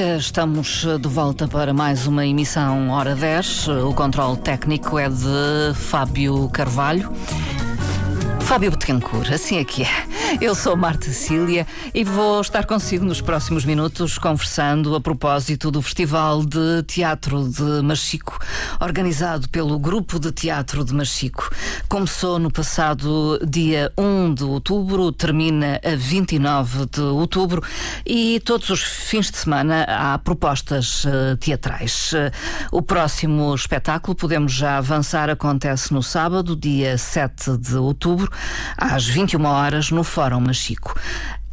dia, estamos de volta para mais uma emissão Hora 10. O controle técnico é de Fábio Carvalho. Fábio Betancourt, assim é que é. Eu sou Marta Cília e vou estar consigo nos próximos minutos conversando a propósito do Festival de Teatro de Machico, organizado pelo Grupo de Teatro de Machico. Começou no passado dia 1 de outubro, termina a 29 de outubro e todos os fins de semana há propostas uh, teatrais. Uh, o próximo espetáculo, podemos já avançar, acontece no sábado, dia 7 de outubro às 21 horas no Fórum Machico.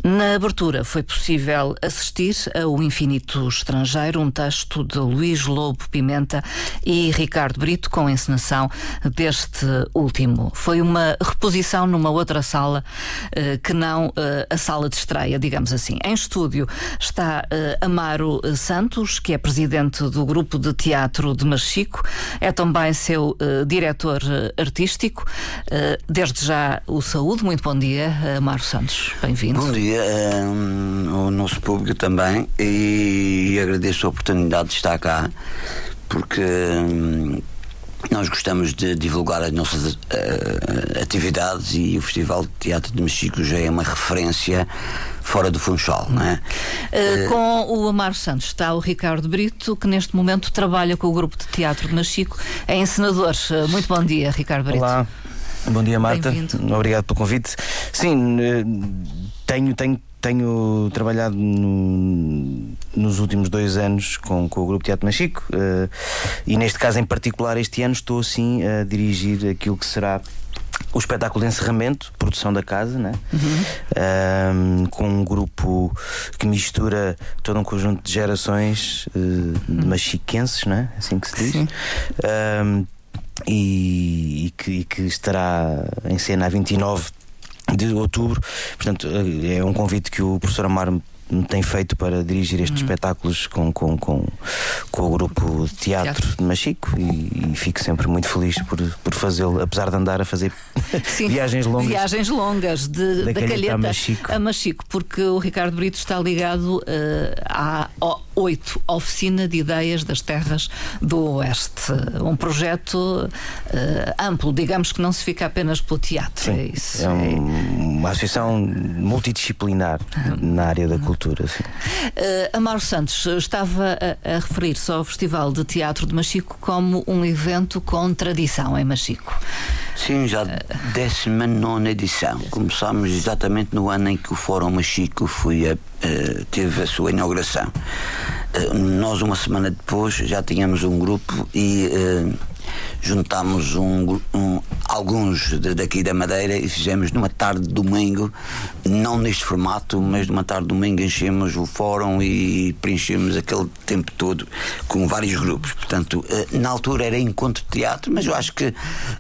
Na abertura foi possível assistir a O Infinito Estrangeiro, um texto de Luís Lobo Pimenta e Ricardo Brito, com encenação deste último. Foi uma reposição numa outra sala eh, que não eh, a sala de estreia, digamos assim. Em estúdio está eh, Amaro Santos, que é presidente do Grupo de Teatro de Machico, é também seu diretor artístico. Desde já o saúde, muito bom dia, Amaro Santos. Bem-vindo. Bom dia dia um, ao nosso público também e agradeço a oportunidade de estar cá porque um, nós gostamos de divulgar as nossas uh, atividades e o Festival de Teatro de Mexico já é uma referência fora do Funchal, não é? Uh, com o Amaro Santos está o Ricardo Brito, que neste momento trabalha com o grupo de teatro de Mexico, é encenador. Muito bom dia, Ricardo Brito. Olá. Bom dia, Marta. Obrigado pelo convite. Sim, tenho, tenho, tenho trabalhado no, nos últimos dois anos com, com o Grupo Teatro Machico uh, e neste caso em particular este ano estou sim a dirigir aquilo que será o espetáculo de encerramento, produção da casa, né? Uhum. Um, com um grupo que mistura todo um conjunto de gerações uh, uhum. de machiquenses, né? assim que se diz. Um, e, e, que, e, que, estará em cena a 29 de outubro. Portanto, é um convite que o professor Amaro me tem feito para dirigir estes uhum. espetáculos com, com, com, com, o grupo de teatro, teatro. de Machico e, e, fico sempre muito feliz por, por fazê-lo, apesar de andar a fazer viagens longas. Viagens longas de, da, da Calheta, a Machico. a Machico, porque o Ricardo Brito está ligado uh, à, oito Oficina de Ideias das Terras do Oeste. Um projeto uh, amplo, digamos que não se fica apenas pelo teatro. Sim, é, isso. é um, uma associação multidisciplinar na área da cultura. Uh, Amaro Santos estava a, a referir-se ao Festival de Teatro de Machico como um evento com tradição em Machico. Sim, já 19 edição. Começámos exatamente no ano em que o Fórum Machico foi a, uh, teve a sua inauguração. Uh, nós, uma semana depois, já tínhamos um grupo e uh, juntámos um, um, alguns de, daqui da Madeira e fizemos numa tarde de domingo, não neste formato, mas numa tarde de domingo enchemos o fórum e preenchemos aquele tempo todo com vários grupos. Portanto, eh, na altura era encontro de teatro, mas eu acho que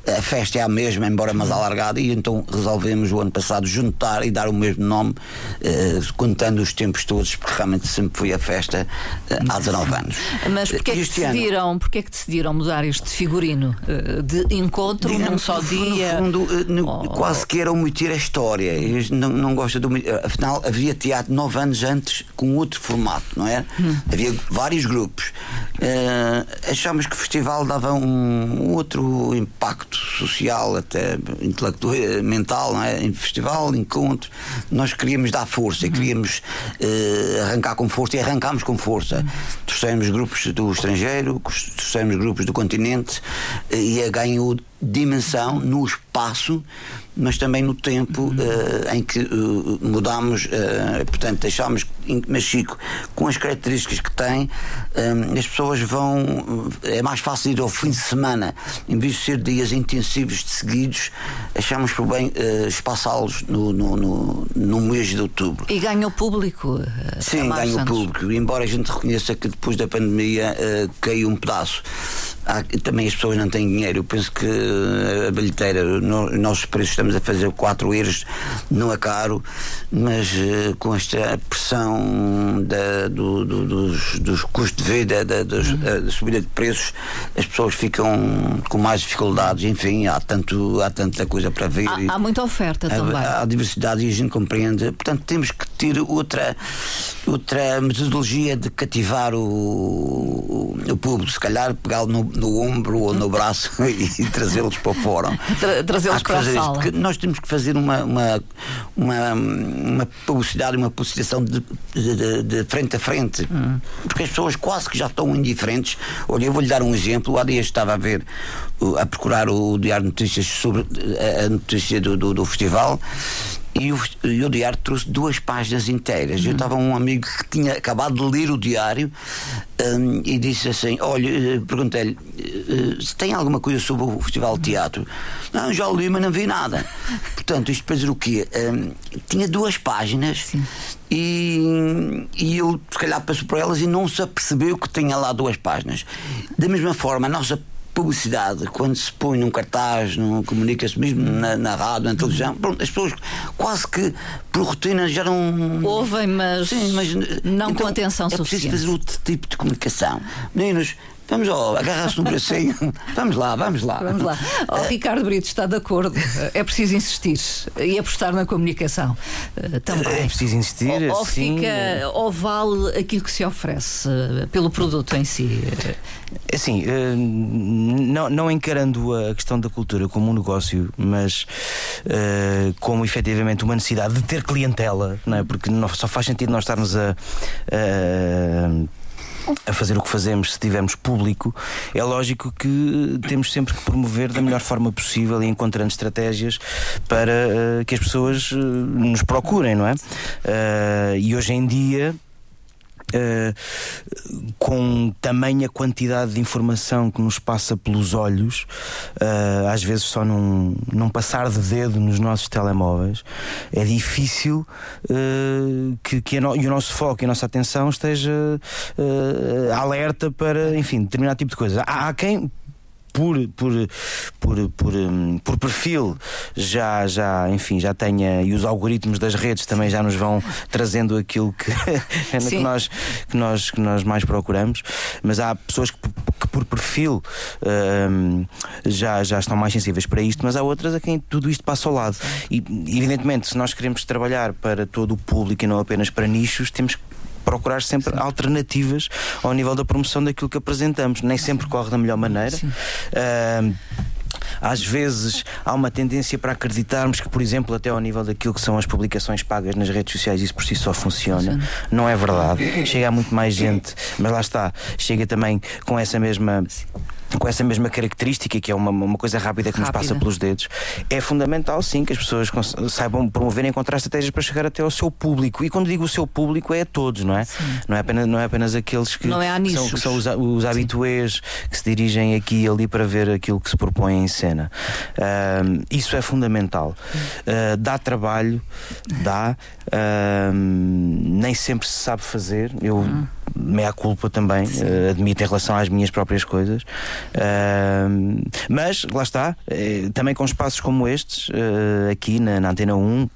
a festa é a mesma, embora mais alargada, e então resolvemos o ano passado juntar e dar o mesmo nome, eh, contando os tempos todos, porque realmente sempre foi a festa eh, há 19 anos. Mas porquê é que, decidiram, ano, porquê é que decidiram mudar este figurino? Eh, de encontro Digamos, num só dia. No fundo, eh, no, oh. quase que era omitir a história. Eu não, não gosto de omitir. Afinal, havia teatro nove anos antes com outro formato, não é? Hum. Havia vários grupos. Uh, achámos que o festival dava um, um outro impacto social, até intelectual, mental, não é? Em festival, encontro. Nós queríamos dar força, hum. queríamos uh, arrancar com força e arrancámos com força. Hum. Trouxemos grupos do estrangeiro, trouxemos grupos do continente e ganhou dimensão no espaço mas também no tempo uh, em que uh, mudámos, uh, portanto, deixámos Machico com as características que tem, as pessoas vão. É mais fácil ir ao fim de semana, em vez de ser dias intensivos de seguidos, achamos por bem espaçá-los no, no, no, no, mês de outubro. E ganha o público? Sim, ganha o público, embora a gente reconheça que depois da pandemia caiu um pedaço. Há, também as pessoas não têm dinheiro. Eu penso que a bilheteira, no, nossos preços estamos a fazer 4 euros, não é caro, mas uh, com esta pressão da, do, do, dos, dos custos de vida, da, dos, uhum. da subida de preços, as pessoas ficam com mais dificuldades. Enfim, há, tanto, há tanta coisa para ver. Há, há muita oferta há, também. Há diversidade e a gente compreende. Portanto, temos que discutir outra, outra metodologia de cativar o, o, o público, se calhar pegá-lo no, no, ombro ou no braço e, trazê-los para fora. Tra trazê-los para a sala. Nós temos que fazer uma, uma, uma, uma publicidade, uma publicitação de, de, de frente a frente, hum. porque as pessoas quase que já estão indiferentes. Olha, eu vou-lhe dar um exemplo. Há dias estava a ver, a procurar o Diário de Notícias sobre a notícia do, do, do festival e o, e o, diário trouxe duas páginas inteiras. Uhum. Eu estava um amigo que tinha acabado de ler o diário um, e disse assim: Olha, eh, perguntei-lhe uh, se tem alguma coisa sobre o Festival de Teatro. Não, já li, mas não vi nada. Portanto, isto para dizer o quê? Um, tinha duas páginas e, e eu, se calhar, passo por elas e não se apercebeu que tinha lá duas páginas. Da mesma forma, a nossa publicidade, quando se põe num cartaz, num, comunica-se mesmo na, na, rádio, na televisão, pronto, as pessoas quase que por rotina já não. Ouvem, mas, Sim, mas não então, com atenção é suficiente. É preciso fazer outro tipo de comunicação. Meninos, Vamos, oh, agarra-se no bracinho. vamos lá, vamos lá. Vamos lá. Oh, Ricardo Brito está de acordo. É preciso insistir e apostar na comunicação. Eh, também. É preciso insistir. Ou, ou fica, ou vale aquilo que se oferece eh, pelo produto em si. É assim, não, não encarando a questão da cultura como um negócio, mas como efetivamente uma necessidade de ter clientela, não é? porque só faz sentido nós estarmos a, a a fazer o que fazemos se tivermos público, é lógico que temos sempre que promover da melhor forma possível e encontrando estratégias para uh, que as pessoas uh, nos procurem, não é? Uh, e hoje em dia uh, com tamanha quantidade de informação que nos passa pelos olhos, uh, às vezes só num, num passar de dedo nos nossos telemóveis, é difícil uh, que, que no, o nosso foco e a nossa atenção esteja alerta para, enfim, determinado tipo de coisa. Há, há quem por, por, por, por, hum, por perfil já, já, enfim, já tenha, e os algoritmos das redes também já nos vão trazendo aquilo que, que, nós, que, nós, que nós mais procuramos, mas há pessoas que, que por perfil um, já, já estão mais sensíveis para isto, mas há outras a quem tudo isto passa ao lado. E, evidentemente, se nós queremos trabalhar para todo o público e não apenas para nichos, temos que procurar sempre Sim. alternativas ao nível da promoção daquilo que apresentamos. Nem sempre corre da melhor maneira. Uh, às vezes há uma tendência para acreditarmos que, por exemplo, até ao nível daquilo que são as publicações pagas nas redes sociais, isso por si só funciona. Não é verdade. Chega a muito mais gente, mas lá está, chega também com essa mesma com essa mesma característica, que é uma, uma coisa rápida que rápida. nos passa pelos dedos, é fundamental sim que as pessoas saibam promover e encontrar estratégias para chegar até ao seu público. E quando digo o seu público, é a todos, não é? Não é apenas, não é apenas aqueles que, é são, que são, os, os habituês que se dirigem aqui e ali para ver aquilo que se propõe em cena. Uh, isso é fundamental. Uh, dá trabalho, dá, uh, nem sempre se sabe fazer. Eu. Hum meia culpa também, uh, admito em relação às minhas próprias coisas. Uh, mas lá está, uh, também com espaços como estes, eh, aqui na, na Antena 1,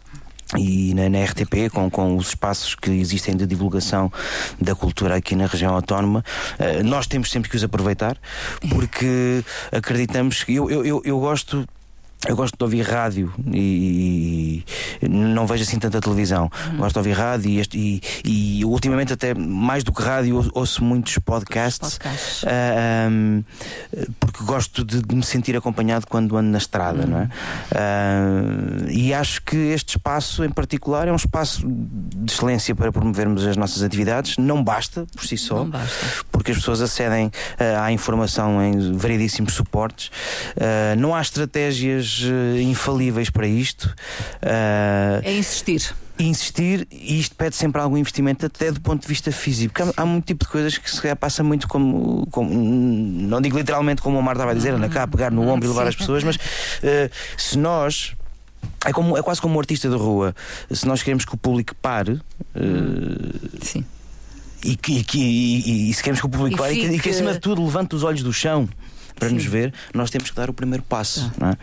e na, na, RTP, com, com os espaços que existem de divulgação da cultura aqui na região autónoma, uh, nós temos sempre que os aproveitar, porque acreditamos que eu, eu, eu, eu gosto eu gosto de ouvir rádio e, e não vejo assim tanta televisão. Uhum. Gosto de ouvir rádio e, e, e, ultimamente, até mais do que rádio, ouço muitos podcasts, podcasts. Uh, ah, um, porque gosto de, de, me sentir acompanhado quando ando na estrada, uhum. não é? Uh, e acho que este espaço em particular é um espaço de excelência para promovermos as nossas atividades. Não basta por si só, porque as pessoas acedem uh, à informação em variedíssimos suportes. não há estratégias uh, infalíveis para isto. Uh, é insistir. insistir e isto pede sempre algum investimento até do ponto de vista físico porque há, há muito tipo de coisas que se passa muito como, como, não digo literalmente como o Mar estava a dizer, anda cá pegar no ombro e levar as pessoas mas uh, se nós é, como, é quase como um artista de rua se nós queremos que o público pare uh, Sim. e, que, e, e, e, se queremos que o público pare e que, e que acima de tudo levante os olhos do chão para Sim. nos ver, nós temos que dar o primeiro passo. Ah.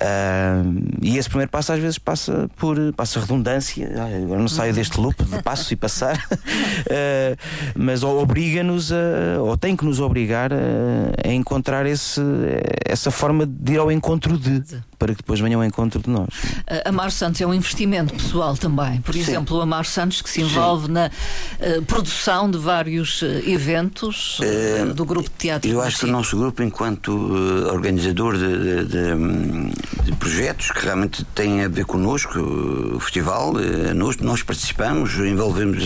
É? Uh, e esse primeiro passo às vezes passa por passa redundância. agora não saio deste loop de passo e passar, uh, mas obriga-nos a, ou tem que nos obrigar a, a encontrar esse, essa forma de ir ao encontro de para que depois venham ao encontro de nós. A Mar Santos é um investimento pessoal também. Por Sim. exemplo, a Mar Santos que se envolve Sim. na uh, produção de vários uh, eventos uh, do grupo de teatro. Eu acho que o nosso grupo, enquanto organizador de, de, de, de, projetos que realmente têm a ver connosco, o festival, nós, nós participamos, envolvemos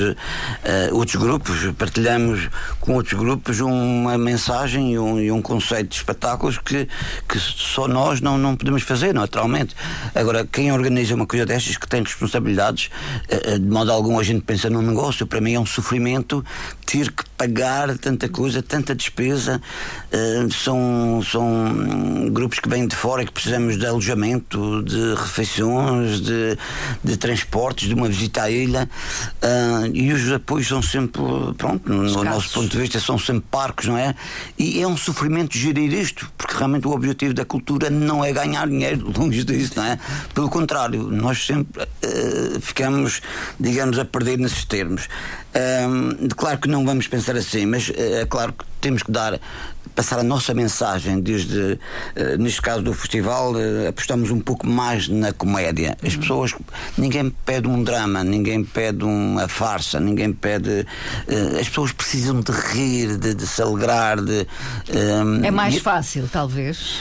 outros grupos, partilhamos com outros grupos uma mensagem e um, e um conceito de espetáculos que, que só nós não, não podemos fazer, naturalmente. Agora, quem organiza uma coisa destas que tem responsabilidades, eh, eh, de modo algum a gente pensa num negócio, para mim é um sofrimento ter que pagar tanta coisa, tanta despesa. Uh, são, são grupos que vêm de fora e que precisamos de alojamento, de refeições, de, de transportes, de uma visita à ilha. Uh, e os apoios são sempre, pronto, no, no nosso ponto de vista, são sempre parcos, não é? E é um sofrimento gerir isto, porque realmente o objetivo da cultura não é ganhar dinheiro, longe disso, não é? Pelo contrário, nós sempre uh, ficamos, digamos, a perder nesses termos. Um, claro que não vamos pensar assim, mas eh, é claro que temos que dar passar a nossa mensagem desde uh, neste caso do festival uh, apostamos um pouco mais na comédia as uhum. pessoas ninguém pede um drama ninguém pede uma farsa ninguém pede uh, as pessoas precisam de rir de, de se alegrar de é mais fácil talvez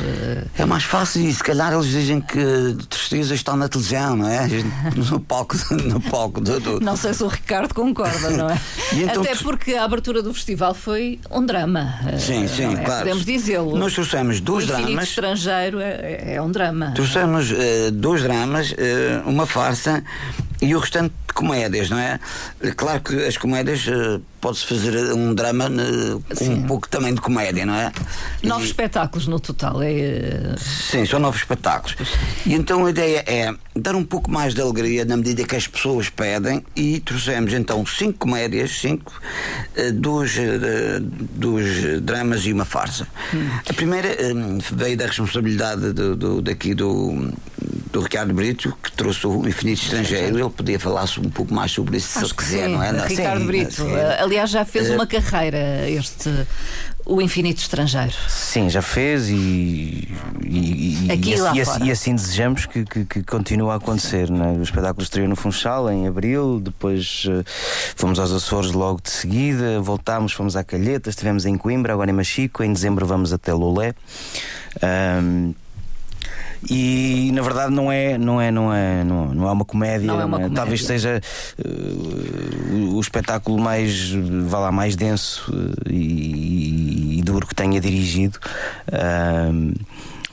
é mais fácil e se calhar eles dizem que tristeza está na televisão não é no palco no palco do, do... não sei se o Ricardo concorda não é então, até porque a abertura do festival foi um drama sim sim é? Claro. Podemos dizê-lo. Nós trouxemos dois o dramas. estrangeiro é, é, um drama. Trouxemos uh, dois dramas, uh, uma farsa e o restante de comédias, não é? Claro que as comédias uh, pode-se fazer um drama com um pouco também de comédia, não é? Novos e... espetáculos no total, é. Sim, são novos espetáculos. E então a ideia é dar um pouco mais de alegria na medida que as pessoas pedem e trouxemos então cinco comédias, cinco, dois, dois dramas e uma farsa. Hum. A primeira veio da responsabilidade do, do, daqui do do Ricardo Brito, que trouxe o Infinito Estrangeiro. Ele podia falar um pouco mais sobre isso, se ele quiser, sim. não é? Ricardo sim, Brito, sim. Aliás, já fez uma carreira este. O Infinito Estrangeiro. Sim, já fez e, e, Aqui e, lá e, fora. e assim desejamos que, que, que continue a acontecer. Né? O espetáculo estreou no Funchal em abril, depois uh, fomos aos Açores logo de seguida, voltámos, fomos à Calheta, estivemos em Coimbra, agora em Machico, em dezembro vamos até Lolé. Um, e na verdade não é não é não é não, não é uma comédia, não é uma comédia. talvez seja uh, o espetáculo mais vá lá mais denso uh, e, e, duro que tenha dirigido uh,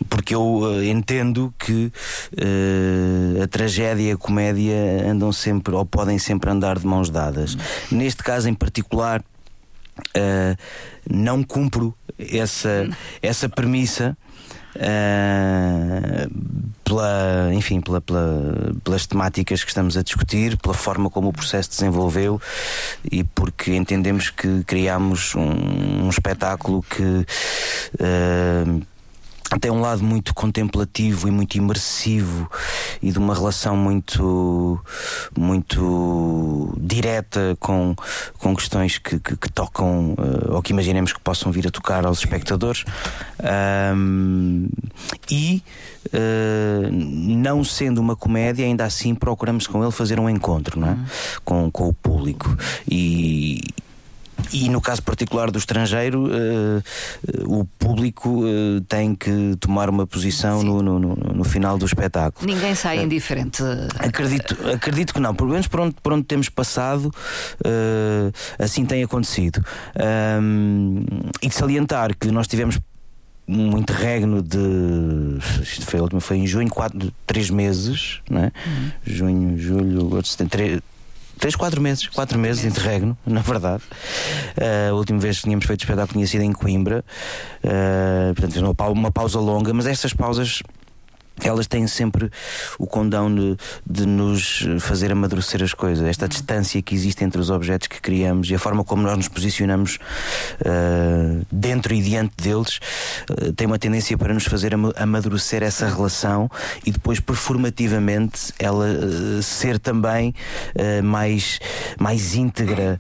porque eu entendo que uh, a tragédia e a comédia andam sempre ou podem sempre andar de mãos dadas. Neste caso em particular, uh, não cumpro essa, essa premissa uh, pela, enfim, pela, pela, pelas temáticas que estamos a discutir, pela forma como o processo desenvolveu e porque entendemos que criamos um, um espetáculo que uh, tem um lado muito contemplativo e muito imersivo e de uma relação muito muito direta com, com questões que, que, que tocam uh, ou que imaginemos que possam vir a tocar aos espectadores um, e uh, não sendo uma comédia ainda assim procuramos com ele fazer um encontro não é? Uhum. com, com o público e e no caso particular do estrangeiro, eh, eh, o público eh, tem que tomar uma posição no, no, no, final do espetáculo. Ninguém sai indiferente. Acredito, acredito que não, pelo menos por onde, por onde temos passado, assim tem acontecido. e de salientar que nós tivemos um interregno de. Isto foi, foi em junho, quatro, três meses, não é? Uhum. Junho, julho, agosto, 3, 4 meses, 4 meses, meses de interregno, na verdade. Uh, a última vez que tínhamos feito espetáculo tinha sido em Coimbra. Uh, portanto, uma pausa longa, mas estas pausas elas têm sempre o condão de, de, nos fazer amadurecer as coisas. Esta distância que existe entre os objetos que criamos e a forma como nós nos posicionamos uh, dentro e diante deles uh, tem uma tendência para nos fazer amadurecer essa relação e depois performativamente ela uh, ser também mais, mais íntegra,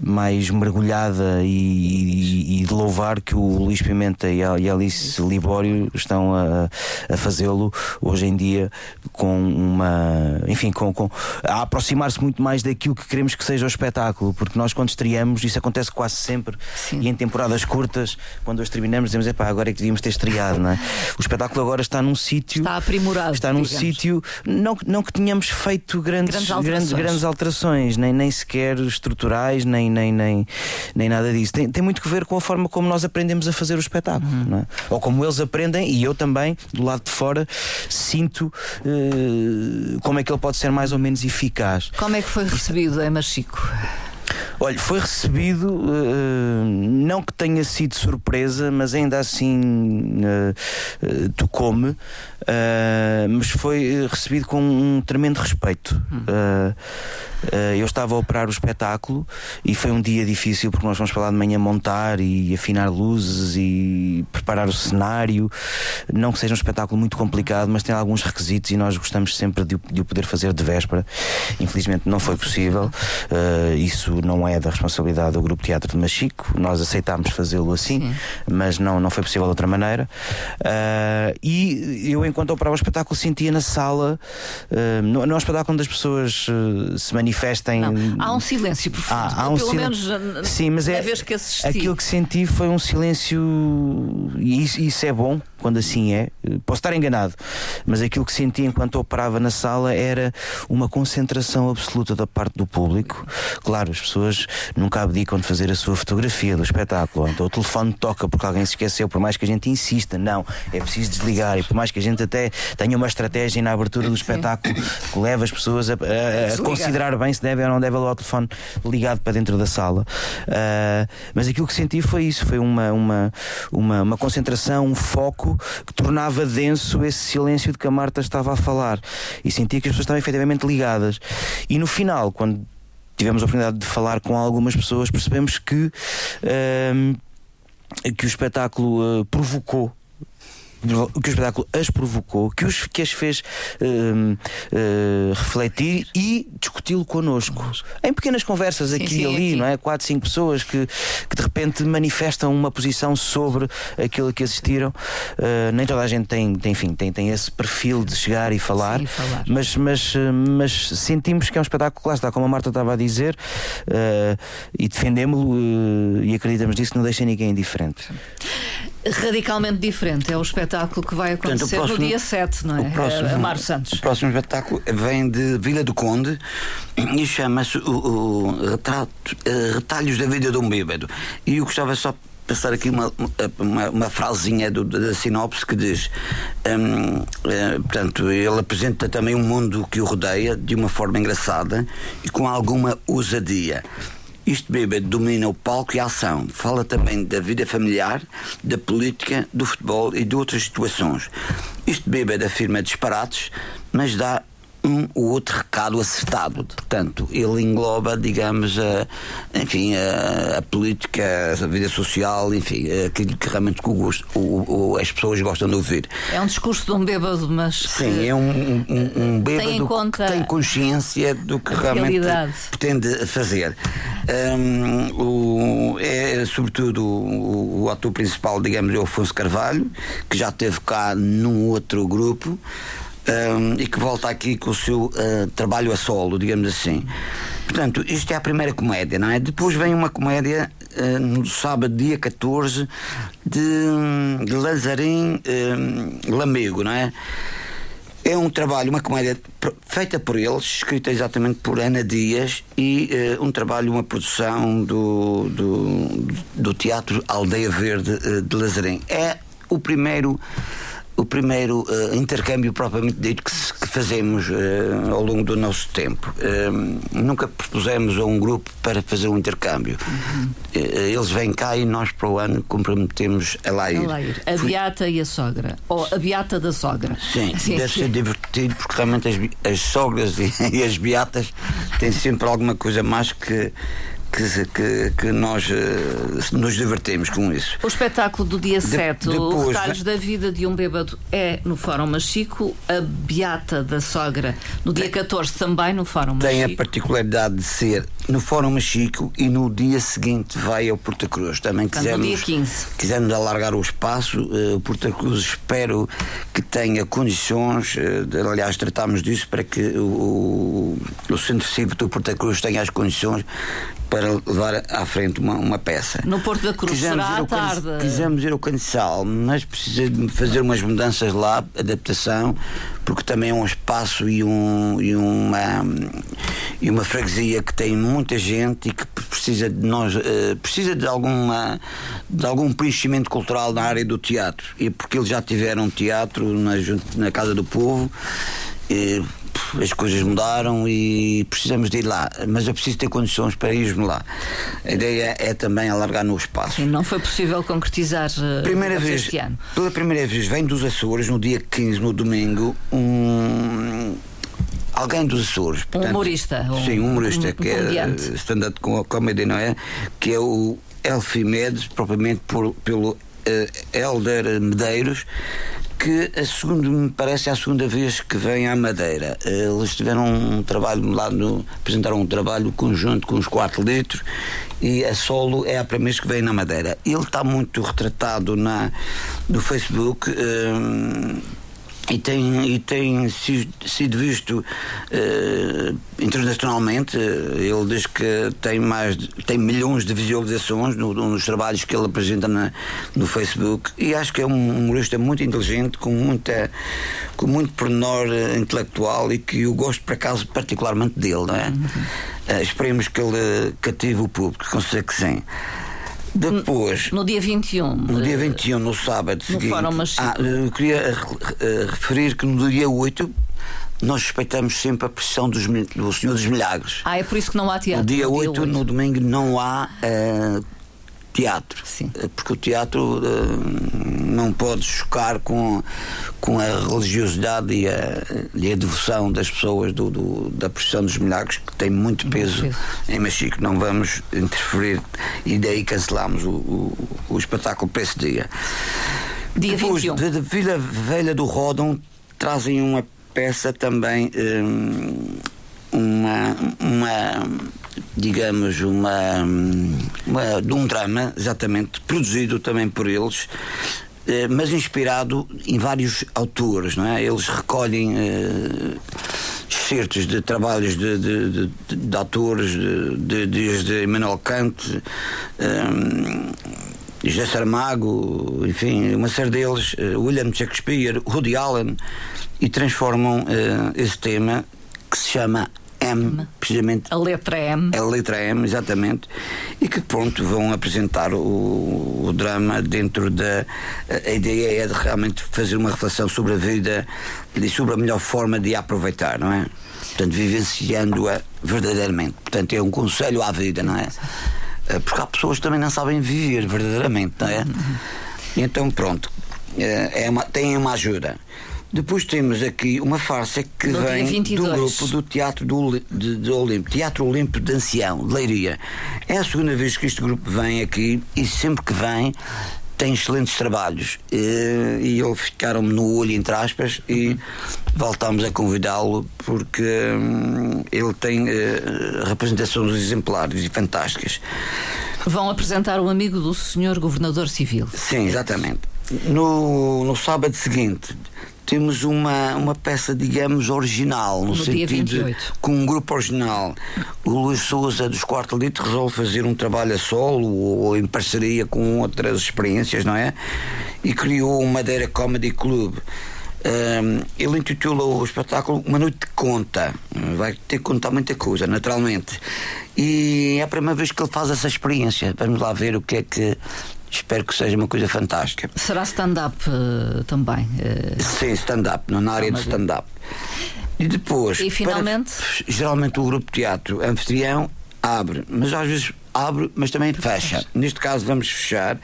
mais mergulhada e, e, e, de louvar que o Luís Pimenta e a, e a Alice Libório estão a a fazê-lo hoje em dia com uma. Enfim, com, com a aproximar-se muito mais daquilo que queremos que seja o espetáculo, porque nós quando estreamos, isso acontece quase sempre, Sim. e em temporadas curtas, quando as terminamos, dizemos, epá, agora é que devíamos ter estreado, não é? O espetáculo agora está num sítio. Está aprimorado. Está num sítio. Não, não que tenhamos feito grandes, grandes, alterações. Grandes, grandes alterações, nem, nem sequer estruturais, nem, nem, nem, nem nada disso. Tem, tem muito que ver com a forma como nós aprendemos a fazer o espetáculo, uhum. é? ou como eles aprendem, e eu também, do lado de fora, sinto uh, como é que ele pode ser mais ou menos eficaz. Como é que foi recebido em Machico? Olha, foi recebido, uh, não que tenha sido surpresa, mas ainda assim uh, uh, tocou-me, mas foi recebido com um tremendo respeito. Hum. Eh, eu estava a operar o espetáculo e foi um dia difícil porque nós fomos para lá de manhã montar e afinar luzes e preparar o cenário. Não que seja um espetáculo muito complicado, mas tem alguns requisitos e nós gostamos sempre de, de o poder fazer de véspera. Infelizmente não foi possível. Uh, isso não é da responsabilidade do Grupo Teatro de Machico. Nós aceitámos fazê-lo assim, Sim. mas não, não foi possível de outra maneira. Uh, e eu, enquanto operava o espetáculo, sentia na sala, uh, não, não é um espetáculo onde as pessoas se manifestam manifestem. Não, há um silêncio profundo. Há, há um pelo menos Sim, mas é, vez que assisti. Aquilo que senti foi um silêncio, e isso, isso, é bom quando assim é. Posso estar enganado, mas aquilo que senti enquanto operava na sala era uma concentração absoluta da parte do público. Claro, as pessoas nunca abdicam de fazer a sua fotografia do espetáculo, então o telefone toca porque alguém se esqueceu, por mais que a gente insista, não, é preciso desligar, e por mais que a gente até tenha uma estratégia na abertura do espetáculo que leva as pessoas a, a, a considerar bem se deve ou não deve ao telefone ligado para dentro da sala. Uh, mas aquilo que senti foi isso: foi uma, uma, uma, uma, concentração, um foco que tornava denso esse silêncio de que a Marta estava a falar. E sentia que as pessoas estavam efetivamente ligadas. E no final, quando tivemos a oportunidade de falar com algumas pessoas, percebemos que. Uh, que o espetáculo uh, provocou que o espetáculo as provocou, que, os, que as fez uh, uh, refletir e discuti-lo connosco. Em pequenas conversas aqui sim, sim, e ali, aqui. não é? Quatro, cinco pessoas que, que de repente manifestam uma posição sobre aquilo que assistiram. Uh, nem toda a gente tem, tem, enfim, tem, tem esse perfil de chegar e falar, sim, falar. Mas, mas, mas sentimos que é um espetáculo, lá está, como a Marta estava a dizer, e defendemos-lo e acreditamos nisso, não deixa ninguém indiferente radicalmente diferente. É o espetáculo que vai acontecer Portanto, próximo, no dia 7, não é? Próximo, a Mário Santos. O próximo espetáculo vem de Vila do Conde e chama-se o, o retrato, uh, Retalhos da Vida de um Bêbado. E eu gostava só passar aqui uma, uma, uma frasezinha do, da sinopse que diz um, é, portanto, ele apresenta também um mundo que o rodeia de uma forma engraçada e com alguma ousadia. Isto bêbado domina o palco e a ação. Fala também da vida familiar, da política, do futebol e de outras situações. Isto bêbado afirma disparates, mas dá um ou outro recado acertado. Portanto, ele engloba, digamos, a, enfim, a, a, política, a vida social, enfim, aquilo que realmente o gosto, o, o, as pessoas gostam de ouvir. É um discurso de um bêbado, mas. Sim, é um, um, um bêbado tem que tem consciência do que realmente realidade. pretende fazer. Um, o, é, sobretudo, o, o ator principal, digamos, é o Afonso Carvalho, que já esteve cá num outro grupo um, e que volta aqui com o seu uh, trabalho a solo, digamos assim. Portanto, isto é a primeira comédia, não é? Depois vem uma comédia uh, no sábado, dia 14, de, de Lazarim uh, Lamego, não é? É um trabalho, uma comédia feita por eles, escrita exatamente por Ana Dias e uh, um trabalho, uma produção do, do, do Teatro Aldeia Verde uh, de Lazarim. É o primeiro o primeiro uh, intercâmbio propriamente dito que, que fazemos uh, ao longo do nosso tempo. Uh, nunca propusemos a um grupo para fazer um intercâmbio. Uhum. eles vêm cá e nós para o ano comprometemos a lá ir. A, lá ir. a Fui... beata e a sogra. Ou a beata da sogra. Sim, assim deve ser divertido porque realmente as, as sogras e, e as beatas têm sempre alguma coisa mais que que, que, que nós uh, nos divertemos com isso. O espetáculo do dia de, 7, depois, o Retalhos da Vida de um Bêbado, é no Fórum Machico, a Beata da Sogra, no dia tem, 14 também no Fórum Machico. Tem a particularidade de ser no Fórum Machico e no dia seguinte vai ao Porta Cruz. Também quisemos, no dia 15. quisemos alargar o espaço. Uh, o Porta Cruz espero que tenha condições, uh, aliás, tratámos disso para que o, o Centro Cívico do Porta Cruz tenha as condições para levar à frente uma, uma peça. No Porto da Cruz quisemos será à tarde. Quisemos ir ao Cancel, mas precisa de fazer umas mudanças lá, adaptação, porque também é um espaço e, um, e, uma, e uma freguesia que tem muita gente e que precisa de nós, uh, precisa de alguma de algum preenchimento cultural na área do teatro. E porque eles já tiveram teatro na, na Casa do Povo. E, as coisas mudaram e precisamos de ir lá. Mas eu preciso ter condições para irmos lá. A ideia é também alargar no espaço. E não foi possível concretizar uh, primeira vez, este ano. Pela primeira vez vem dos Açores, no dia 15, no domingo, um alguém dos Açores. Portanto, um humorista. sim, um humorista, um, que é stand-up comedy, não é? Que é o Elfimedes, propriamente por, pelo uh, Elder Medeiros, que a segunda, me parece é a segunda vez que vem à Madeira. Eles tiveram um trabalho lá no. apresentaram um trabalho conjunto com os 4 litros e a solo é a primeira vez que vem na Madeira. Ele está muito retratado na, no Facebook. Hum, e tem, e tem sido visto uh, internacionalmente. Ele diz que tem mais tem milhões de visualizações no, nos trabalhos que ele apresenta na, no Facebook e acho que é um humorista muito inteligente, com, muita, com muito pormenor eh, intelectual e que eu gosto, por acaso, particularmente dele. Não é? Uhum. Uh, esperemos que ele cative o público, consigo que sim. Depois. No dia 21. No dia 21, no sábado no seguinte. Fórum ah, eu queria uh, referir que no dia 8 nós respeitamos sempre a pressão dos, do Senhor dos Milagres. Ah, é por isso que não há teatro. No dia, no 8, dia 8, no domingo, não há uh, teatro. Sim. Eh, porque o teatro uh, não pode chocar com, com a religiosidade e a, e a devoção das pessoas do, do, da procissão dos milagres, que tem muito peso, muito em Machico. Não vamos interferir e daí cancelamos o, o, o espetáculo para esse dia. Dia Depois, 21. de, de Vila Velha do Rodão, trazem uma peça também. Um, uma, uma digamos, uma, uma, de um drama, exatamente, produzido também por eles, eh, mas inspirado em vários autores, não é? Eles recolhem eh, excertos de trabalhos de, de, de, de autores, de, desde Emmanuel Kant, eh, José Saramago, enfim, uma série deles, eh, William Shakespeare, Woody Allen, e transformam eh, esse tema que se chama M, precisamente. A letra M. A letra M, exatamente. E que, pronto, vão apresentar o, o drama dentro da. A, ideia é de realmente fazer uma reflexão sobre a vida e sobre a melhor forma de a aproveitar, não é? Portanto, vivenciando-a verdadeiramente. Portanto, é um conselho à vida, não é? Eh, porque há pessoas que também não sabem viver verdadeiramente, não é? E então, pronto, eh, é uma, tem uma ajuda. Depois temos aqui uma farsa que vem do grupo do Teatro do, de, de Olimpo, Teatro Olimpo de Ancião, de Leiria. É a segunda vez que este grupo vem aqui e sempre que vem tem excelentes trabalhos e, e eles ficaram-me no olho, entre aspas, e uhum. voltámos a convidá-lo porque hum, ele tem uh, representações exemplares e fantásticas. Vão apresentar o amigo do senhor governador civil. Sim, exatamente. No, no sábado seguinte temos uma, uma peça, digamos, original, no, no sentido com um grupo original. O Luís Souza dos Quarto Litro resolve fazer um trabalho a solo ou, ou, em parceria com outras experiências, não é? E criou o Madeira Comedy Club. Um, ele intitula o espetáculo Uma Noite de Conta. Vai ter que contar muita coisa, naturalmente. E é a primeira vez que ele faz essa experiência. Vamos lá ver o que é que espero que seja uma coisa fantástica. Será stand-up uh, também? Uh... Sim, stand-up, na área de stand-up. E depois, e finalmente? Para, geralmente o grupo de teatro anfitrião abre, mas às vezes abre, mas também fecha. Neste caso vamos fechar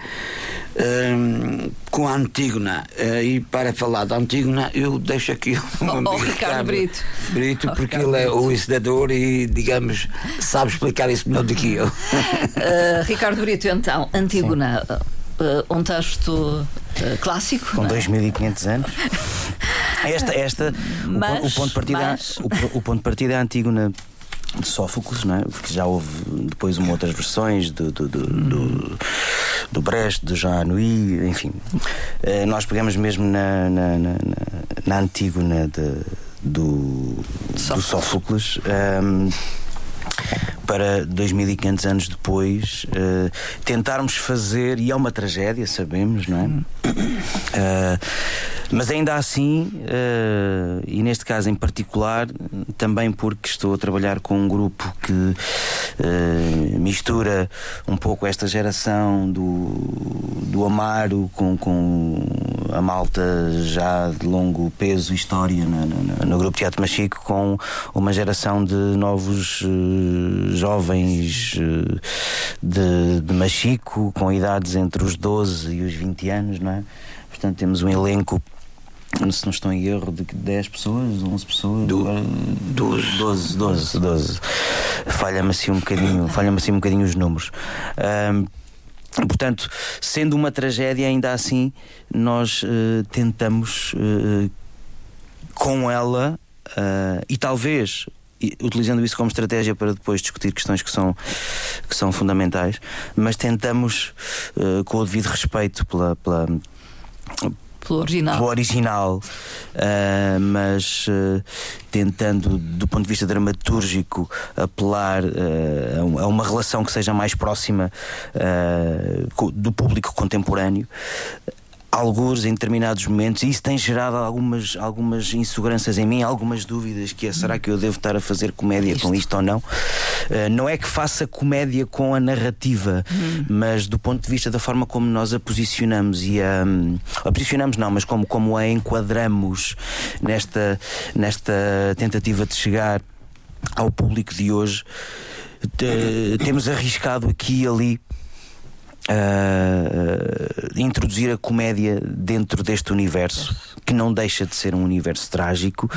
um, com a Antígona. Uh, e para falar da Antígona, eu deixo aqui o oh, oh, Ricardo Brito. Brito, oh, porque Ricardo ele é o ensinador e, digamos, sabe explicar isso melhor do que eu. Uh, Ricardo Brito, então, Antígona. Uh, um texto uh, clássico. Com 2.500 é? anos. Esta, esta mas, o, o, ponto de partida, mas... o, o, ponto de partida é a Antígona de Sófocles, não é? porque já houve depois uma outras versões do, do, do, do, do Brecht, do Jean Anouilh, enfim. Uh, nós pegamos mesmo na, na, na, na Antígona de, do, do Sófocles. Um, para 2500 anos depois uh, tentarmos fazer, e é uma tragédia, sabemos, não é? Uh, mas ainda assim, uh, e neste caso em particular, também porque estou a trabalhar com um grupo que uh, mistura um pouco esta geração do, do Amaro com, com a malta já de longo peso e história no, no, no grupo Teatro Machico, com uma geração de novos uh, jovens de, de Machico, com idades entre os 12 e os 20 anos, não é? Portanto, temos um elenco se não estou em erro, de 10 pessoas, 11 pessoas, Do, 12. 12, 12, 12. Falha-me assim um bocadinho, falha assim um bocadinho os números. Um, portanto, sendo uma tragédia, ainda assim, nós uh, tentamos uh, com ela uh, e talvez utilizando isso como estratégia para depois discutir questões que são, que são fundamentais, mas tentamos, com o devido respeito pela, pela pelo original. Pelo original, uh, mas uh, tentando, do ponto de vista dramatúrgico, apelar uh, a uma relação que seja mais próxima do público contemporâneo alguns em determinados momentos, e isso tem gerado algumas, algumas inseguranças em mim, algumas dúvidas que é, será que eu devo estar a fazer comédia isto. com isto ou não? Uh, não é que faça comédia com a narrativa, hum. mas do ponto de vista da forma como nós a posicionamos e a, um, a posicionamos não, mas como, como a enquadramos nesta, nesta tentativa de chegar ao público de hoje, temos arriscado aqui e ali uh, introduzir a comédia dentro deste universo que não deixa de ser um universo trágico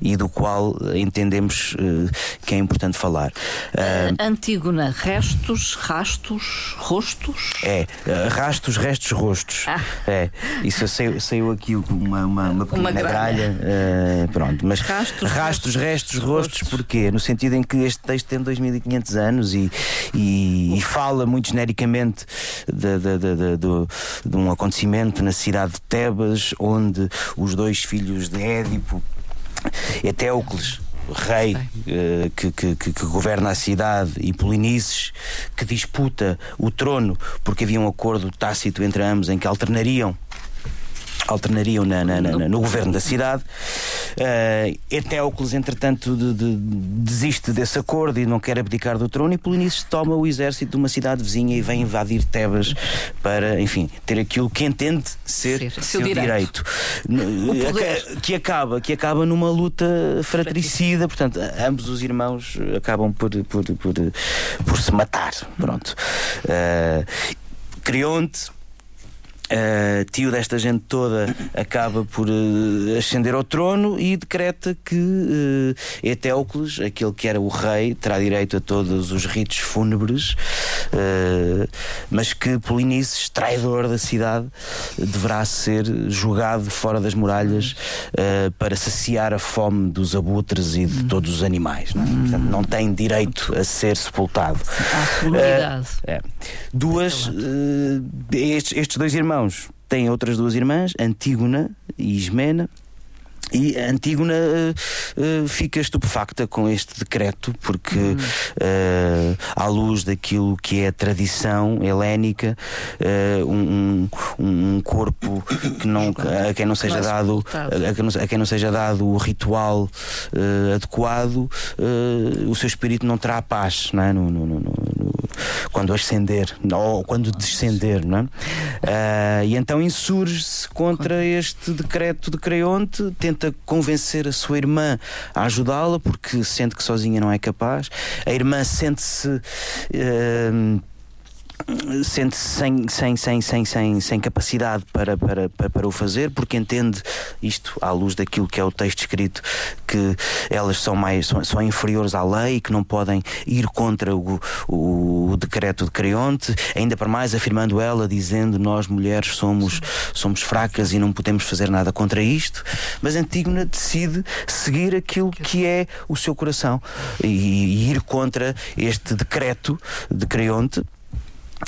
e do qual entendemos uh, que é importante falar. Uh, Antígona, restos, rastos, rostos? É, uh, rastos, restos, rostos. Ah. É, isso saiu, saiu aqui uma, uma, uma pequena gralha. Uh, pronto, mas rastos, rastos restos, rostos, rostos, porquê? No sentido em que este texto tem 2500 anos e, e, e fala muito genericamente de, de, de, de, um acontecimento na cidade de Tebas, onde os dois filhos de Édipo, Etéocles, rei que, que, que, que, governa a cidade, e Polinices, que disputa o trono, porque havia um acordo tácito entre ambos em que alternariam alternariam na, na, na, no governo da cidade. Uh, Etéocles, entretanto, de, de, desiste desse acordo e não quer abdicar do trono, e Polinices toma o exército de uma cidade vizinha e vem invadir Tebas para, enfim, ter aquilo que entende ser, ser seu direito. direito. Que acaba, que acaba numa luta fratricida, portanto, ambos os irmãos acabam por, por, por, por se matar. Pronto. Uh, Creonte Uh, tio desta gente toda acaba por uh, ascender ao trono e decreta que uh, Etéocles, aquele que era o rei, terá direito a todos os ritos fúnebres, uh, mas que Polinices, traidor da cidade, deverá ser jogado fora das muralhas para saciar a fome dos abutres e de todos os animais. Não, é? Portanto, não tem direito a ser sepultado. Há é. Duas, estes, estes dois irmãos irmãos têm outras duas irmãs, Antígona e Ismena. E a Antígona uh, uh, fica estupefacta com este decreto, porque, uhum. uh, à luz daquilo que é a tradição helénica, um, um, um, corpo que não, a quem não seja dado a quem não, a quem não seja dado o ritual adequado, o seu espírito não terá paz não é? no, no, no, quando ascender ou quando descender, não é? E então insurge-se contra este decreto de Creonte, tenta convencer a sua irmã a ajudá-la porque sente que sozinha não é capaz. A irmã sente-se uh, sente-se sem, sem, sem, sem, sem, sem capacidade para, para, para, para, o fazer, porque entende isto à luz daquilo que é o texto escrito, que elas são mais são, são inferiores à lei, que não podem ir contra o, o, o decreto de Creonte, ainda para mais afirmando ela, dizendo nós mulheres somos, somos fracas e não podemos fazer nada contra isto, mas Antígona decide seguir aquilo que é o seu coração e, e ir contra este decreto de Creonte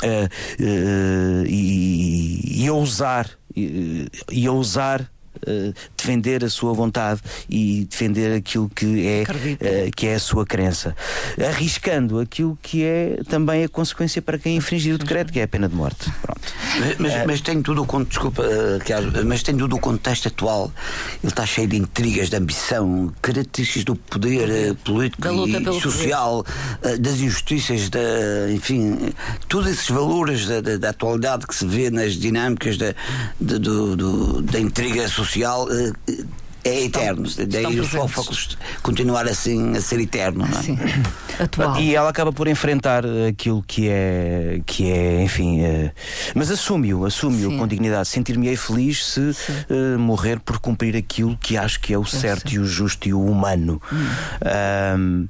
Uh, uh, e, e ousar e, e ousar Uh, defender a sua vontade e defender aquilo que é, uh, que é a sua crença, arriscando aquilo que é também a consequência para quem infringir o decreto, que é a pena de morte. Pronto. Mas, mas, uh, mas tem tudo o desculpa, mas tem tudo o contexto atual. Ele está cheio de intrigas, de ambição, características do poder político e social, das injustiças, da, enfim, todos esses valores da, da, da, atualidade que se vê nas dinâmicas da, da, do, do, da intriga social social uh, é eterno. Estão, Daí o Sófocles continuar assim a ser eterno. Não é? Sim. Atual. E ela acaba por enfrentar aquilo que é, que é enfim, mas assume-o, assume-o com dignidade. Sentir-me-ei feliz se uh, morrer por cumprir aquilo que acho que é o certo e o justo e o humano. Hum.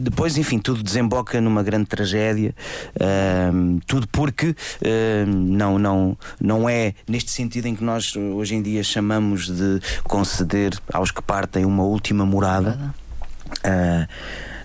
Depois, enfim, tudo desemboca numa grande tragédia, uh, tudo porque uh, não, não, não é neste sentido em que nós hoje em dia chamamos de conceder aos que partem uma última morada. Uh,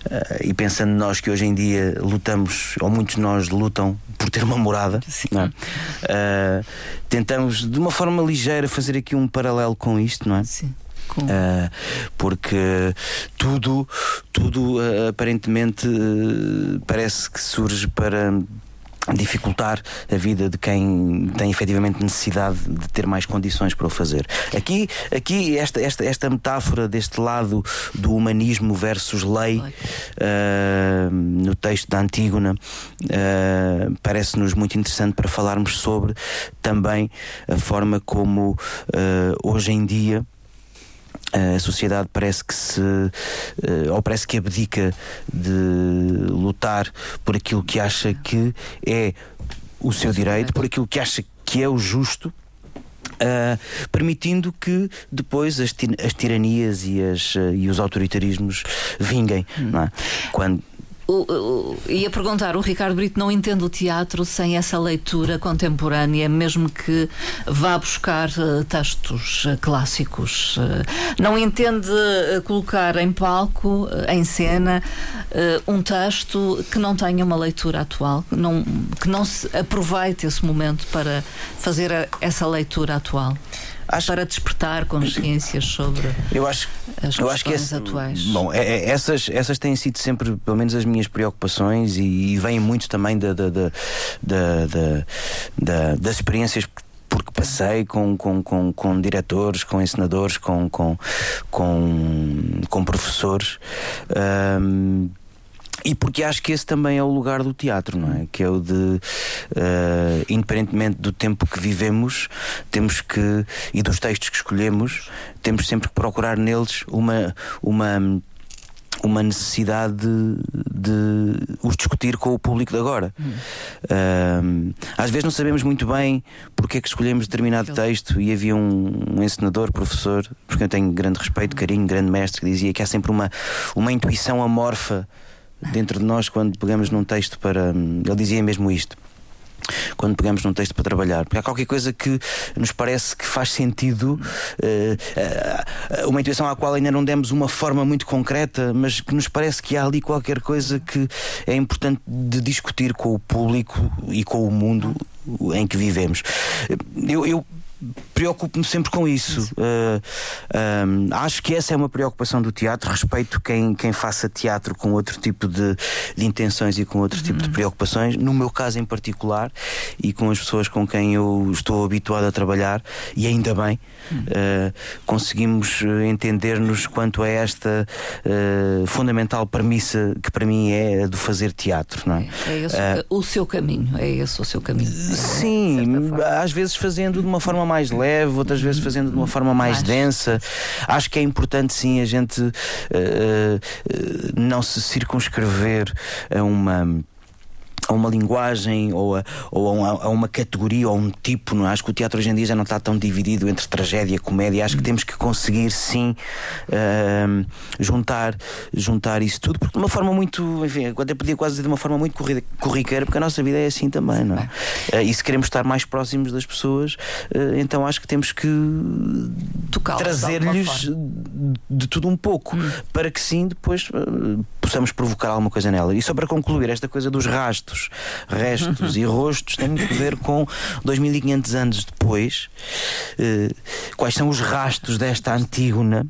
Uh, e pensando nós que hoje em dia lutamos, ou muitos de nós lutam por ter uma morada, é? uh, tentamos de uma forma ligeira fazer aqui um paralelo com isto, não é? Sim. Uh, porque tudo, tudo uh, aparentemente uh, parece que surge para dificultar a vida de quem tem efetivamente necessidade de ter mais condições para o fazer. Aqui, aqui esta, esta, esta metáfora deste lado do humanismo versus lei uh, no texto da Antígona uh, parece-nos muito interessante para falarmos sobre também a forma como uh, hoje em dia a sociedade parece que se uh, ou parece que abdica de lutar por aquilo que acha que é o seu direito, por aquilo que acha que é o justo. Uh, permitindo que depois as, as tiranias e, as, uh, e os autoritarismos vinguem. Hum. É? Quando, o, o, ia perguntar, o Ricardo Brito não entende o teatro sem essa leitura contemporânea, mesmo que vá buscar uh, textos uh, clássicos. Uh, não entende colocar em palco, em cena, um texto que não tenha uma leitura atual, não, que não se aproveite esse momento para fazer a, essa leitura atual acho... para despertar consciências sobre eu acho, as eu acho que esse, atuais. Bom, é, é, essas, essas têm sido sempre, pelo menos, as minhas preocupações e, e vêm muito também da, da, da, da das experiências porque passei com, com, com, com diretores, com ensinadores, com, com, com, com professores. Um, e porque acho que esse também é o lugar do teatro, não é? Que é o de, uh, independentemente do tempo que vivemos, temos que, e dos textos que escolhemos, temos sempre que procurar neles uma. uma uma necessidade de, de, os discutir com o público de agora. Hum. Uh, às vezes não sabemos muito bem porque é que escolhemos determinado texto e havia um, um encenador, professor, porque eu tenho grande respeito, carinho, grande mestre, que dizia que há sempre uma, uma intuição amorfa dentro de nós quando pegamos num texto para. Ele dizia mesmo isto quando pegamos num texto para trabalhar. Porque há qualquer coisa que nos parece que faz sentido, uh, uh, uma intuição à qual ainda não demos uma forma muito concreta, mas que nos parece que há ali qualquer coisa que é importante de discutir com o público e com o mundo em que vivemos. Eu, eu preocupo-me sempre com isso. Uh, uh, acho que essa é uma preocupação do teatro. Respeito quem, quem faça teatro com outro tipo de, de intenções e com outro uhum. tipo de uhum. preocupações. No meu caso em particular, e com as pessoas com quem eu estou habituado a trabalhar, e ainda bem, uhum. uh, conseguimos entender-nos quanto a esta fundamental premissa que para mim é a do fazer teatro. Não é? é esse o seu caminho. É esse o seu caminho. Sim, às vezes fazendo de uma forma mais leve, outras vezes fazendo de uma forma mais densa. Acho que é importante sim a gente uh, uh, não se circunscrever a uma a uma linguagem ou, a, ou a, uma, a, uma, categoria ou um tipo. Não? É? Acho que o teatro hoje em dia já não está tão dividido entre tragédia e comédia. Acho que temos que conseguir sim uh, juntar, juntar isso tudo, porque de uma forma muito, enfim, até podia quase dizer de uma forma muito corriqueira, porque a nossa vida é assim também, não é? Uh, e se queremos estar mais próximos das pessoas, uh, então acho que temos que trazer-lhes de tudo um pouco, hum. para que sim depois possamos provocar alguma coisa nela. E só para concluir, esta coisa dos rastros, restos e rostos tem muito a ver com 2500 anos depois. Uh, quais são os rastros desta Antígona?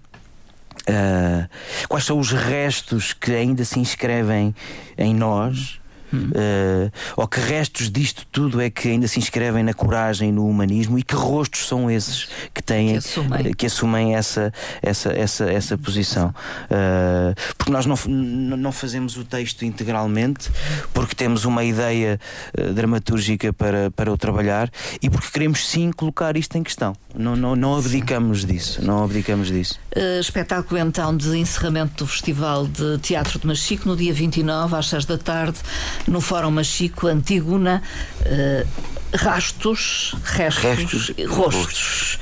Uh, quais são os restos que ainda se inscrevem em nós? Uh, ou que restos disto tudo é que ainda se inscrevem na coragem, no humanismo e que rostos são esses que têm que assumem, que assumem essa, essa, essa, essa posição? Uh, porque nós não, não fazemos o texto integralmente, porque temos uma ideia uh, dramatúrgica para, para o trabalhar e porque queremos sim colocar isto em questão. Não, não, não abdicamos disso. Não abdicamos disso. espetáculo então de encerramento do Festival de Teatro de Machico no dia 29 às 6 da tarde no Fórum Machico, Antígona, uh, Rastos, restos, restos, rostos,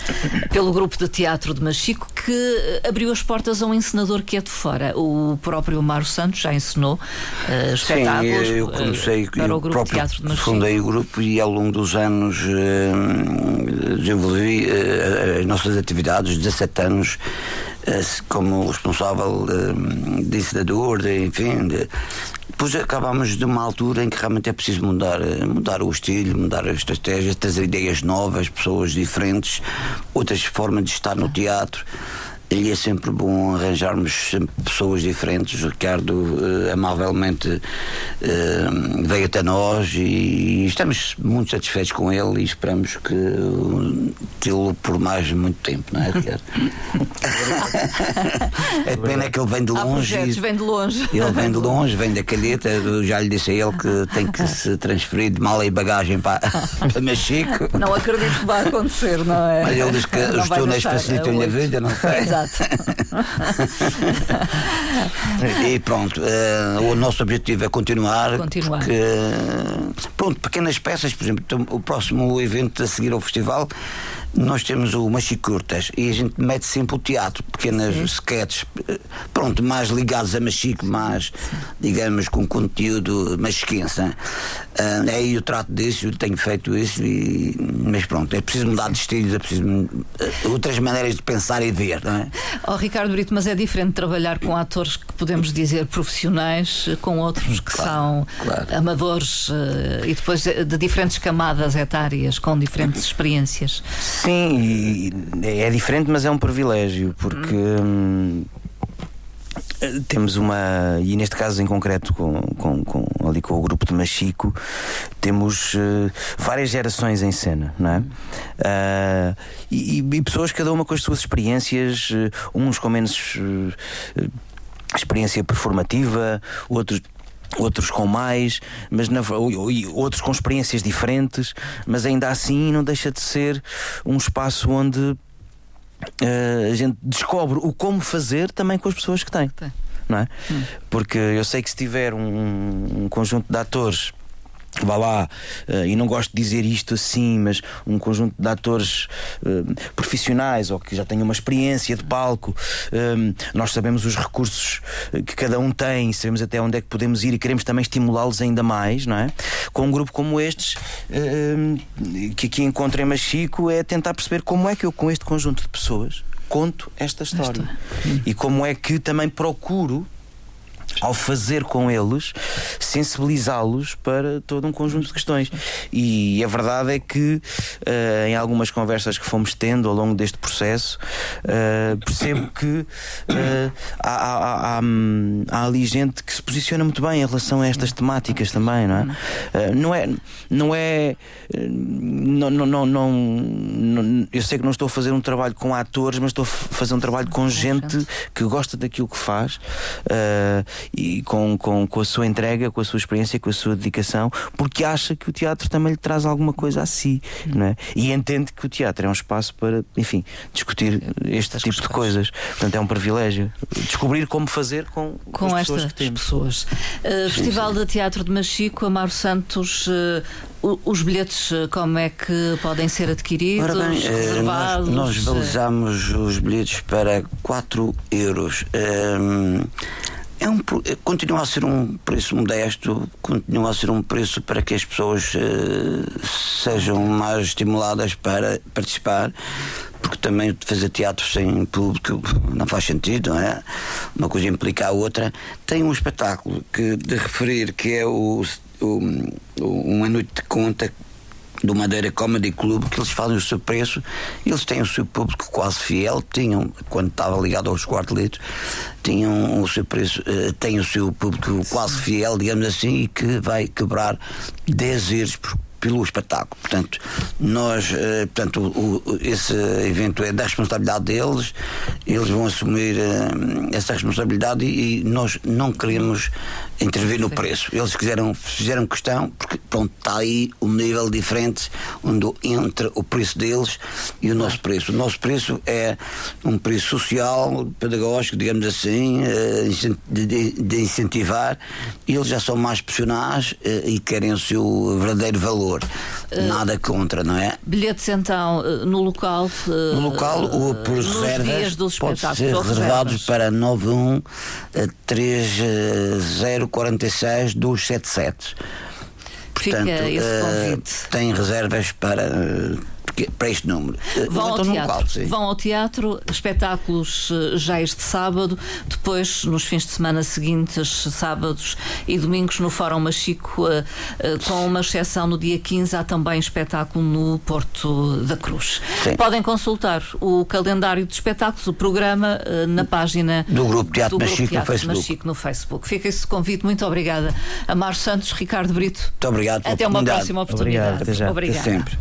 pelo grupo de teatro de Machico, que eh, abriu as portas a um encenador que é de fora. O próprio Mário Santos já ensinou uh, espetáculos Sim, eu comecei, uh, para o grupo de teatro de Machico. Fundei o grupo e ao longo dos anos uh, desenvolvi as nossas atividades, 17 anos como responsável de ensinador, de, enfim, de, depois acabámos de uma altura em que realmente é preciso mudar, eh, mudar o estilo, mudar a estratégia, trazer ideias novas, pessoas diferentes, outras formas de estar no teatro. E é sempre bom arranjarmos sempre pessoas diferentes. O Ricardo uh, amavelmente uh, veio até nós e, estamos muito satisfeitos com ele e esperamos que uh, tê-lo por mais muito tempo, não é, Ricardo? é pena é que ele vem de longe. Projetos, vem de longe. Ele vem de longe, vem da calheta. Eu já lhe disse a ele que tem que se transferir de mala e bagagem para, para Machico. Não acredito que vai acontecer, não é? Mas ele diz que não os túneis facilitam-lhe a vida, não sei. Exato. Exato. e pronto, uh, o nosso objetivo é continuar. Continuar. Porque, pronto, pequenas peças, por exemplo, o próximo evento a seguir ao festival nós temos o Machicurtas e a gente mete sempre o teatro, pequenas Sim. sketches, pronto, mais ligados a Machico, mais, digamos, com conteúdo machiquense. Uh, é aí eu trato disso, eu tenho feito isso, e, mas pronto, é preciso mudar de estilos, é preciso uh, outras maneiras de pensar e de ver, não é? Oh, Ricardo Brito, mas é diferente trabalhar com atores que podemos dizer profissionais, com outros que claro, são claro. amadores uh, e depois de, de diferentes camadas etárias, com diferentes experiências. Sim, é diferente, mas é um privilégio, porque. Hum, temos uma, e neste caso em concreto, com, com, com, ali com o grupo de Machico, temos uh, várias gerações em cena, não é? Uh, e, e, pessoas, cada uma com as suas experiências, uh, uns com menos experiência performativa, outros outros com mais, mas na, outros com experiências diferentes, mas ainda assim não deixa de ser um espaço onde uh, a gente descobre o como fazer também com as pessoas que tem. Não é? Hum. Porque eu sei que se tiver um, um conjunto de atores vá lá, uh, e não gosto de dizer isto assim, mas um conjunto de atores uh, profissionais ou que já tenham uma experiência de palco, uh, nós sabemos os recursos que cada um tem, sabemos até onde é que podemos ir e queremos também estimulá-los ainda mais, não é? Com um grupo como estes, que aqui encontrei Machico, é tentar perceber como é que eu, com este conjunto de pessoas, conto esta história. E como é que também procuro ao fazer com eles, sensibilizá-los para todo um conjunto de questões. E a verdade é que, uh, em algumas conversas que fomos tendo ao longo deste processo, uh, percebo que uh, há, há, há, há, ali gente que se posiciona muito bem em relação a estas temáticas também, não é? não é. Não é. Não, não, não, não, eu sei que não estou a fazer um trabalho com atores, mas estou a fazer um trabalho com gente que gosta daquilo que faz e com, com, com a sua entrega, com a sua experiência, com a sua dedicação, porque acha que o teatro também lhe traz alguma coisa a si, não é? E entende que o teatro é um espaço para, enfim, discutir este tipo de coisas. Portanto, é um privilégio descobrir como fazer com, com as pessoas estas que pessoas. Uh, Festival de Teatro de Machico, Amaro Santos, uh, os bilhetes eh, como é que podem ser adquiridos? Ora bem, reservados? Nós, nós valorizamos os bilhetes para 4 euros. Um, é um, continua a ser um preço modesto, continua a ser um preço para que as pessoas uh, sejam mais estimuladas para participar, porque também fazer teatro sem público não faz sentido, não é? Uma coisa implica a outra. Tem um espetáculo que de referir que é o, o Uma Noite de Conta do Madeira Comedy Club, que eles fazem o seu preço, eles têm o seu público quase fiel, tinham, quando estava ligado aos quartetos, tinham o seu preço, uh, têm o seu público quase fiel, digamos assim, e que vai quebrar 10 euros por pelo espetáculo. Portanto, nós, eh, portanto, o, o, esse evento é da responsabilidade deles, eles vão assumir eh, essa responsabilidade e, e, nós não queremos intervir no preço. Eles quiseram, fizeram questão, porque pronto, está aí um nível diferente onde, entre o preço deles e o nosso preço. O nosso preço é um preço social, pedagógico, digamos assim, eh, de, de incentivar. Eles já são mais profissionais e querem o seu verdadeiro valor valor. Uh, Nada contra, não é? Bilhetes então eh, no local. Uh, no local, ou por reservas, pode ser reservados para 91 3046 277. Portanto, Fica esse convite. tem reservas para para este número. Vão ao, teatro, vão ao teatro, espetáculos eh, já este sábado, depois nos fins de semana seguintes, sábados e domingos, no Fórum Machico, eh, eh, com uma exceção no dia 15, há também espetáculo no Porto da Cruz. Sim. Podem consultar o calendário de espetáculos, o programa, na página do Grupo Teatro, do Machico, Teatro no Facebook. Machico no Facebook. Fica esse convite. Muito obrigada. Amar Santos, Ricardo Brito. Muito obrigado. Até uma próxima oportunidade. Obrigado. Até já. Obrigada. Até sempre.